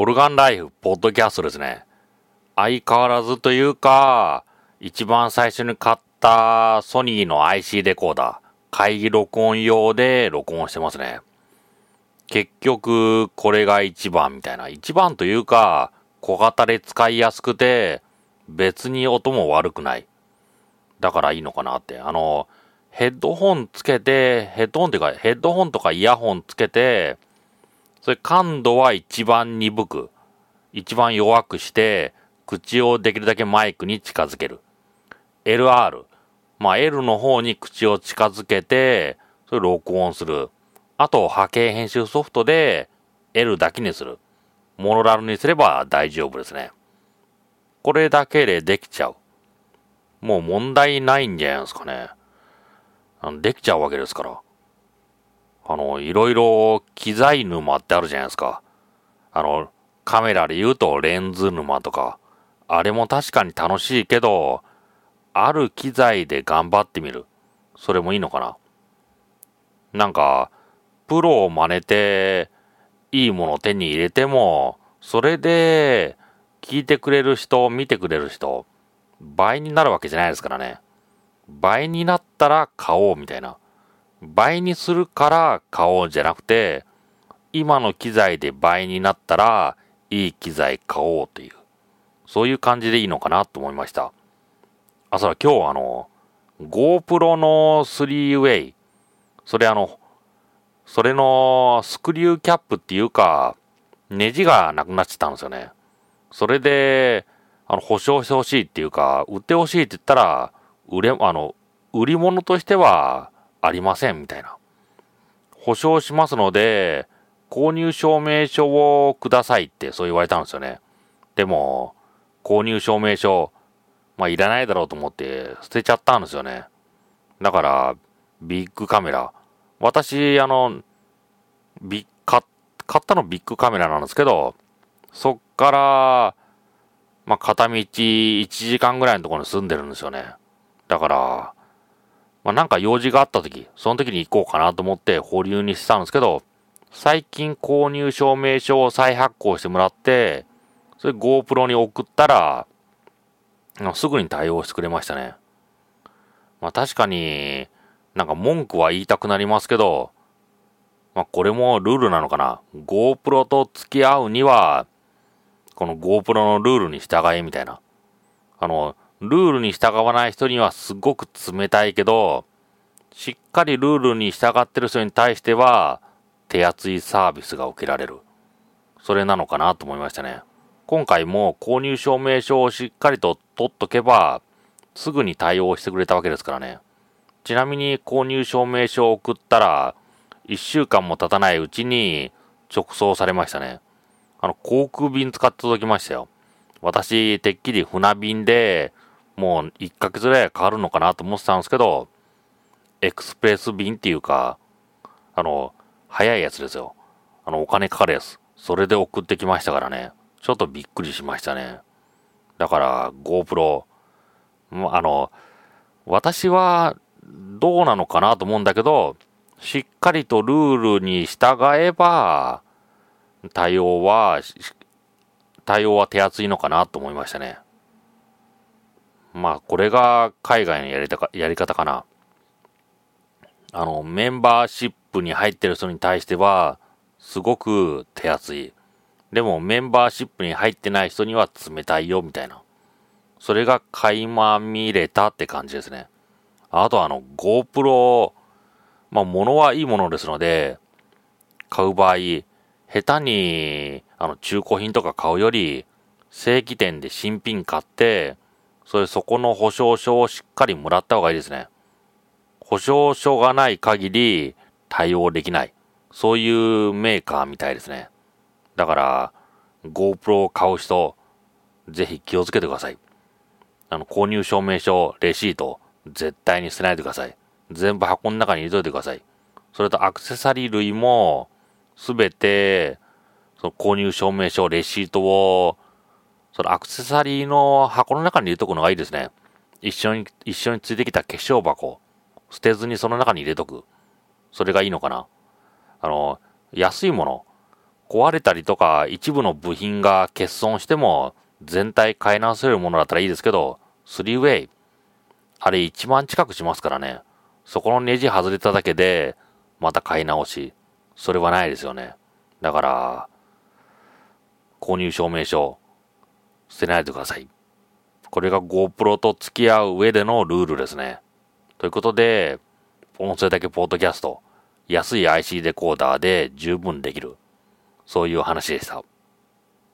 オルガンライフ、ポッドキャストですね。相変わらずというか、一番最初に買ったソニーの IC レコーダー、会議録音用で録音してますね。結局、これが一番みたいな。一番というか、小型で使いやすくて、別に音も悪くない。だからいいのかなって。あの、ヘッドホンつけて、ヘッドホンっていうか、ヘッドホンとかイヤホンつけて、それ感度は一番鈍く、一番弱くして、口をできるだけマイクに近づける。LR。まあ、L の方に口を近づけて、それ録音する。あと、波形編集ソフトで L だけにする。モノラルにすれば大丈夫ですね。これだけでできちゃう。もう問題ないんじゃないですかね。できちゃうわけですから。あの、いろいろ機材沼ってあるじゃないですか。あの、カメラで言うとレンズ沼とか、あれも確かに楽しいけど、ある機材で頑張ってみる。それもいいのかな。なんか、プロを真似て、いいものを手に入れても、それで、聞いてくれる人、見てくれる人、倍になるわけじゃないですからね。倍になったら買おうみたいな。倍にするから買おうじゃなくて、今の機材で倍になったらいい機材買おうという、そういう感じでいいのかなと思いました。あ、そうだ、今日あの、GoPro の 3way、それあの、それのスクリューキャップっていうか、ネジがなくなっちゃったんですよね。それで、あの、保証してほしいっていうか、売ってほしいって言ったら、売れ、あの、売り物としてはありませんみたいな。保証しますので、購入証明書をくださいってそう言われたんですよね。でも、購入証明書、まあいらないだろうと思って捨てちゃったんですよね。だから、ビッグカメラ。私、あの、ビ買買ったのビッグカメラなんですけど、そっから、まあ片道1時間ぐらいのところに住んでるんですよね。だから、まあ、なんか用事があった時、その時に行こうかなと思って保留にしてたんですけど、最近購入証明書を再発行してもらって、それ GoPro に送ったら、すぐに対応してくれましたね。まあ確かに、なんか文句は言いたくなりますけど、まあこれもルールなのかな。GoPro と付き合うには、この GoPro のルールに従えみたいな。あの、ルールに従わない人にはすごく冷たいけど、しっかりルールに従ってる人に対しては、手厚いサービスが受けられる。それなのかなと思いましたね。今回も購入証明書をしっかりと取っとけば、すぐに対応してくれたわけですからね。ちなみに購入証明書を送ったら、1週間も経たないうちに直送されましたね。あの、航空便使って届きましたよ。私、てっきり船便で、もう1ヶ月ぐらいかかるのかなと思ってたんですけど、エクスプレス便っていうか、あの、早いやつですよ。あの、お金かかるやつ。それで送ってきましたからね。ちょっとびっくりしましたね。だから、GoPro、あの、私はどうなのかなと思うんだけど、しっかりとルールに従えば、対応は、対応は手厚いのかなと思いましたね。まあ、これが海外のやりたかやり方かな。あの、メンバーシップに入ってる人に対しては、すごく手厚い。でも、メンバーシップに入ってない人には冷たいよ、みたいな。それが垣間見れたって感じですね。あとあの、GoPro、まあ、物はいいものですので、買う場合、下手に、あの、中古品とか買うより、正規店で新品買って、それそこの保証書をしっかりもらった方がいいですね。保証書がない限り対応できない。そういうメーカーみたいですね。だから、GoPro を買う人、ぜひ気をつけてください。あの、購入証明書、レシート、絶対に捨てないでください。全部箱の中に入れといてください。それとアクセサリー類も、すべて、その購入証明書、レシートをそのアクセサリーの箱の中に入れとくのがいいですね。一緒に、一緒についてきた化粧箱、捨てずにその中に入れとく。それがいいのかな。あの、安いもの、壊れたりとか一部の部品が欠損しても全体買い直せるものだったらいいですけど、3ウェイ、あれ1万近くしますからね。そこのネジ外れただけで、また買い直し。それはないですよね。だから、購入証明書、捨てないでください。これが GoPro と付き合う上でのルールですね。ということで、音声だけポッドキャスト、安い IC デコーダーで十分できる。そういう話でした。